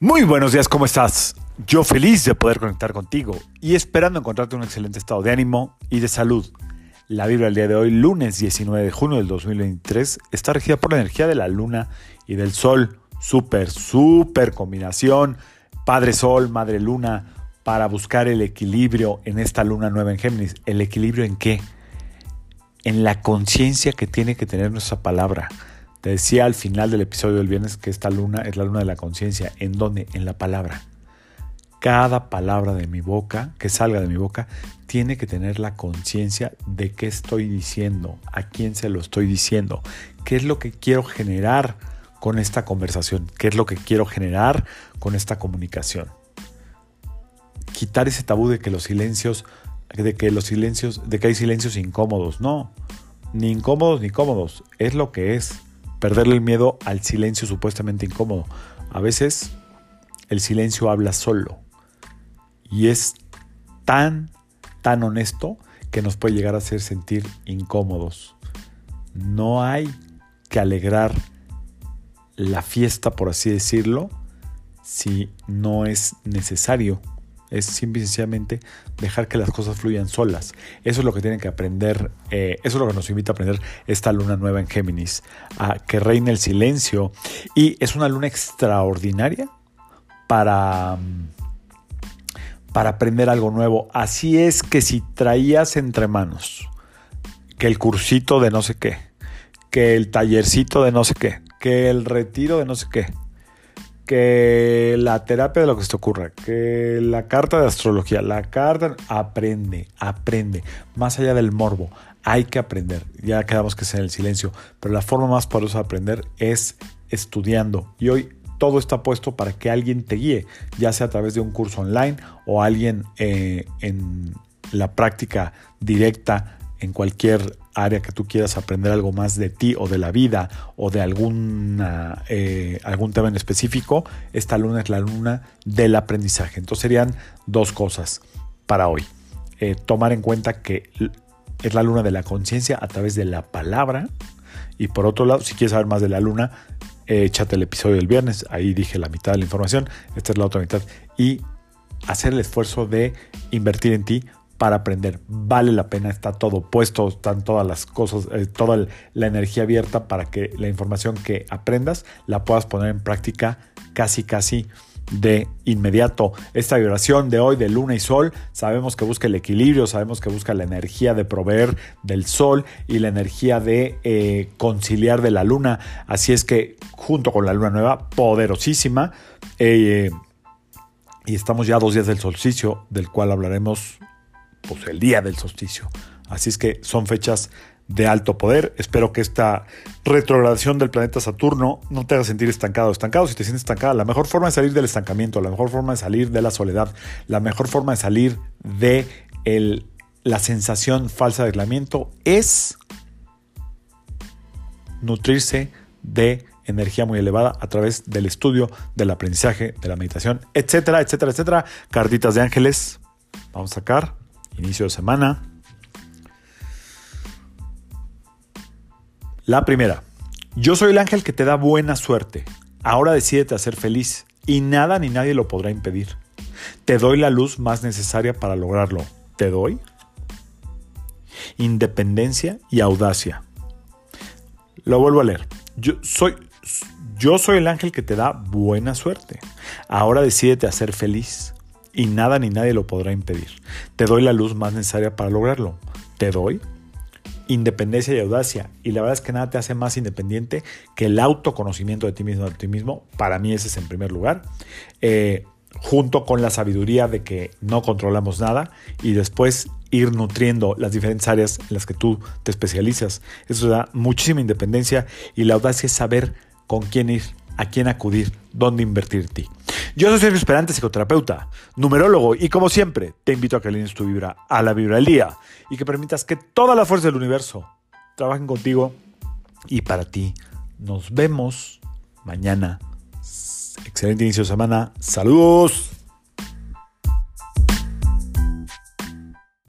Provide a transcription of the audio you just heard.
Muy buenos días, ¿cómo estás? Yo feliz de poder conectar contigo y esperando encontrarte un excelente estado de ánimo y de salud. La vibra del día de hoy, lunes 19 de junio del 2023, está regida por la energía de la luna y del sol. Súper, súper combinación. Padre Sol, Madre Luna, para buscar el equilibrio en esta luna nueva en Géminis. ¿El equilibrio en qué? En la conciencia que tiene que tener nuestra palabra te decía al final del episodio del viernes que esta luna es la luna de la conciencia. ¿En dónde? En la palabra. Cada palabra de mi boca, que salga de mi boca, tiene que tener la conciencia de qué estoy diciendo, a quién se lo estoy diciendo, qué es lo que quiero generar con esta conversación, qué es lo que quiero generar con esta comunicación. Quitar ese tabú de que los silencios, de que los silencios, de que hay silencios incómodos. No, ni incómodos ni cómodos, es lo que es perderle el miedo al silencio supuestamente incómodo. A veces el silencio habla solo y es tan, tan honesto que nos puede llegar a hacer sentir incómodos. No hay que alegrar la fiesta, por así decirlo, si no es necesario es simple y sencillamente dejar que las cosas fluyan solas. Eso es lo que tienen que aprender, eh, eso es lo que nos invita a aprender esta luna nueva en Géminis, a que reine el silencio. Y es una luna extraordinaria para, para aprender algo nuevo. Así es que si traías entre manos que el cursito de no sé qué, que el tallercito de no sé qué, que el retiro de no sé qué, que la terapia de lo que se te ocurra, que la carta de astrología, la carta, aprende, aprende, más allá del morbo, hay que aprender, ya quedamos que es en el silencio, pero la forma más poderosa de aprender es estudiando. Y hoy todo está puesto para que alguien te guíe, ya sea a través de un curso online o alguien eh, en la práctica directa en cualquier área que tú quieras aprender algo más de ti o de la vida o de alguna, eh, algún tema en específico, esta luna es la luna del aprendizaje. Entonces serían dos cosas para hoy. Eh, tomar en cuenta que es la luna de la conciencia a través de la palabra. Y por otro lado, si quieres saber más de la luna, échate el episodio del viernes. Ahí dije la mitad de la información. Esta es la otra mitad. Y hacer el esfuerzo de invertir en ti para aprender. Vale la pena, está todo puesto, están todas las cosas, eh, toda la energía abierta para que la información que aprendas la puedas poner en práctica casi, casi de inmediato. Esta vibración de hoy de luna y sol, sabemos que busca el equilibrio, sabemos que busca la energía de proveer del sol y la energía de eh, conciliar de la luna. Así es que junto con la luna nueva, poderosísima, eh, y estamos ya dos días del solsticio, del cual hablaremos pues, el día del solsticio. Así es que son fechas de alto poder. Espero que esta retrogradación del planeta Saturno no te haga sentir estancado. Estancado, si te sientes estancada, la mejor forma de salir del estancamiento, la mejor forma de salir de la soledad, la mejor forma de salir de la sensación falsa de aislamiento es nutrirse de energía muy elevada a través del estudio, del aprendizaje, de la meditación, etcétera, etcétera, etcétera. Cartitas de ángeles. Vamos a sacar inicio de semana. La primera, yo soy el ángel que te da buena suerte. Ahora decídete a ser feliz y nada ni nadie lo podrá impedir. Te doy la luz más necesaria para lograrlo. ¿Te doy? Independencia y audacia. Lo vuelvo a leer. Yo soy, yo soy el ángel que te da buena suerte. Ahora decídete a ser feliz y nada ni nadie lo podrá impedir. Te doy la luz más necesaria para lograrlo. Te doy independencia y audacia. Y la verdad es que nada te hace más independiente que el autoconocimiento de ti mismo, de ti mismo. Para mí ese es en primer lugar. Eh, junto con la sabiduría de que no controlamos nada y después ir nutriendo las diferentes áreas en las que tú te especializas. Eso da muchísima independencia y la audacia es saber con quién ir, a quién acudir, dónde invertir ti. Yo soy Sergio Esperante, psicoterapeuta, numerólogo, y como siempre, te invito a que alines tu vibra a la vibra del día y que permitas que toda la fuerza del universo trabajen contigo y para ti. Nos vemos mañana. Excelente inicio de semana. Saludos.